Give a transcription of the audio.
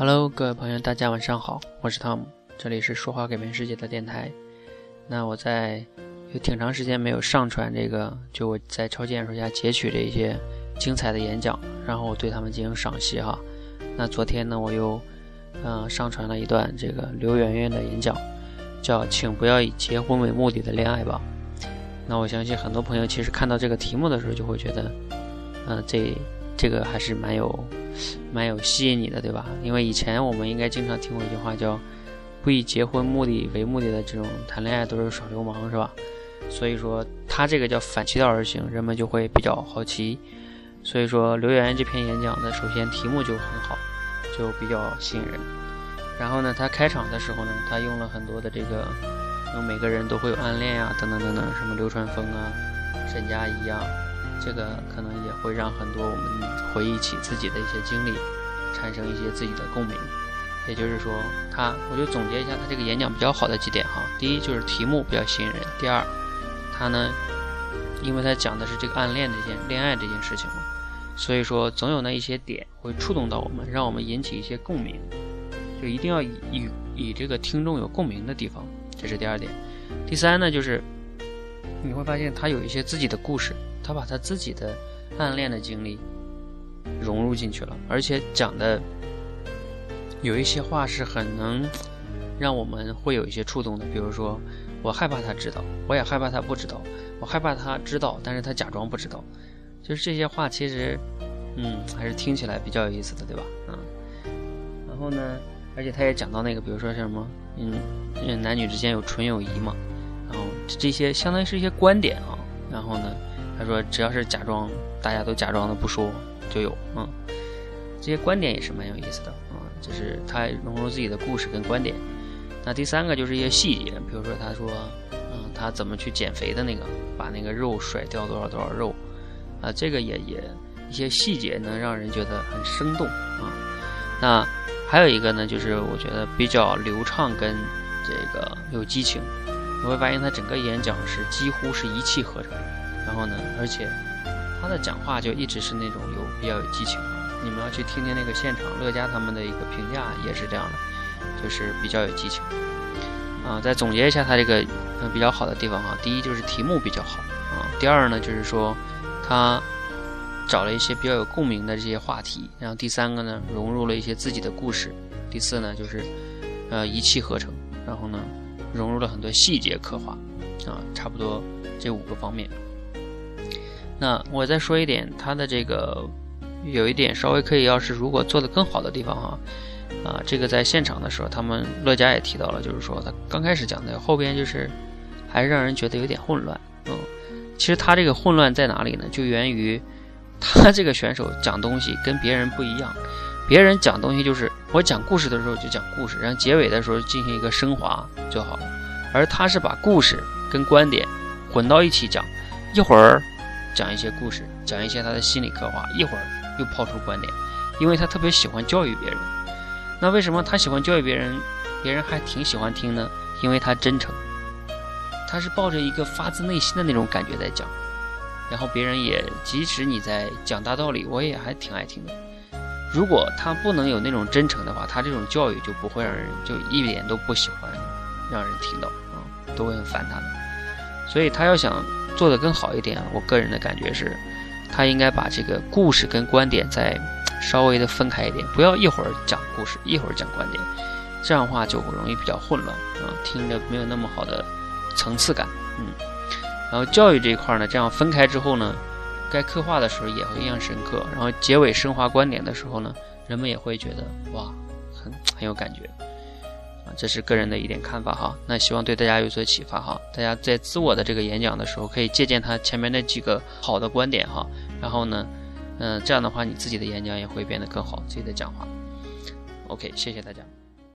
Hello，各位朋友，大家晚上好，我是汤姆，这里是说话改变世界的电台。那我在有挺长时间没有上传这个，就我在超级演说家截取的一些精彩的演讲，然后我对他们进行赏析哈。那昨天呢，我又嗯上传了一段这个刘媛媛的演讲，叫“请不要以结婚为目的的恋爱吧”。那我相信很多朋友其实看到这个题目的时候，就会觉得，嗯，这这个还是蛮有。蛮有吸引你的，对吧？因为以前我们应该经常听过一句话，叫“不以结婚目的为目的的这种谈恋爱都是耍流氓”，是吧？所以说他这个叫反其道而行，人们就会比较好奇。所以说刘媛媛这篇演讲的，首先题目就很好，就比较吸引人。然后呢，他开场的时候呢，他用了很多的这个，每个人都会有暗恋呀，等等等等，什么流川枫啊、沈佳宜啊。这个可能也会让很多我们回忆起自己的一些经历，产生一些自己的共鸣。也就是说，他，我就总结一下他这个演讲比较好的几点哈。第一就是题目比较吸引人。第二，他呢，因为他讲的是这个暗恋这件恋爱这件事情嘛，所以说总有那一些点会触动到我们，让我们引起一些共鸣。就一定要以以以这个听众有共鸣的地方，这是第二点。第三呢，就是你会发现他有一些自己的故事。他把他自己的暗恋的经历融入进去了，而且讲的有一些话是很能让我们会有一些触动的。比如说，我害怕他知道，我也害怕他不知道，我害怕他知道，但是他假装不知道。就是这些话，其实，嗯，还是听起来比较有意思的，对吧？嗯。然后呢，而且他也讲到那个，比如说像什么，嗯，男女之间有纯友谊嘛，这些相当于是一些观点啊。然后呢？他说：“只要是假装，大家都假装的不说，就有嗯，这些观点也是蛮有意思的啊。就是他融入自己的故事跟观点。那第三个就是一些细节，比如说他说，嗯，他怎么去减肥的那个，把那个肉甩掉多少多少肉啊，这个也也一些细节能让人觉得很生动啊。那还有一个呢，就是我觉得比较流畅跟这个有激情，你会发现他整个演讲是几乎是一气呵成。”然后呢，而且他的讲话就一直是那种有比较有激情。你们要去听听那个现场，乐嘉他们的一个评价也是这样的，就是比较有激情啊。再总结一下他这个比较好的地方哈，第一就是题目比较好啊，第二呢就是说他找了一些比较有共鸣的这些话题，然后第三个呢融入了一些自己的故事，第四呢就是呃一气呵成，然后呢融入了很多细节刻画啊，差不多这五个方面。那我再说一点，他的这个有一点稍微可以，要是如果做的更好的地方哈，啊，这个在现场的时候，他们乐嘉也提到了，就是说他刚开始讲的，后边就是还是让人觉得有点混乱，嗯，其实他这个混乱在哪里呢？就源于他这个选手讲东西跟别人不一样，别人讲东西就是我讲故事的时候就讲故事，然后结尾的时候进行一个升华就好了，而他是把故事跟观点混到一起讲，一会儿。讲一些故事，讲一些他的心理刻画，一会儿又抛出观点，因为他特别喜欢教育别人。那为什么他喜欢教育别人，别人还挺喜欢听呢？因为他真诚，他是抱着一个发自内心的那种感觉在讲，然后别人也即使你在讲大道理，我也还挺爱听的。如果他不能有那种真诚的话，他这种教育就不会让人就一点都不喜欢让人听到啊，都会很烦他的。所以他要想。做的更好一点，我个人的感觉是，他应该把这个故事跟观点再稍微的分开一点，不要一会儿讲故事，一会儿讲观点，这样的话就容易比较混乱啊，听着没有那么好的层次感，嗯。然后教育这一块呢，这样分开之后呢，该刻画的时候也会印象深刻，然后结尾升华观点的时候呢，人们也会觉得哇，很很有感觉。啊这是个人的一点看法哈，那希望对大家有所启发哈。大家在自我的这个演讲的时候，可以借鉴他前面那几个好的观点哈，然后呢，嗯，这样的话你自己的演讲也会变得更好，自己的讲话。OK，谢谢大家。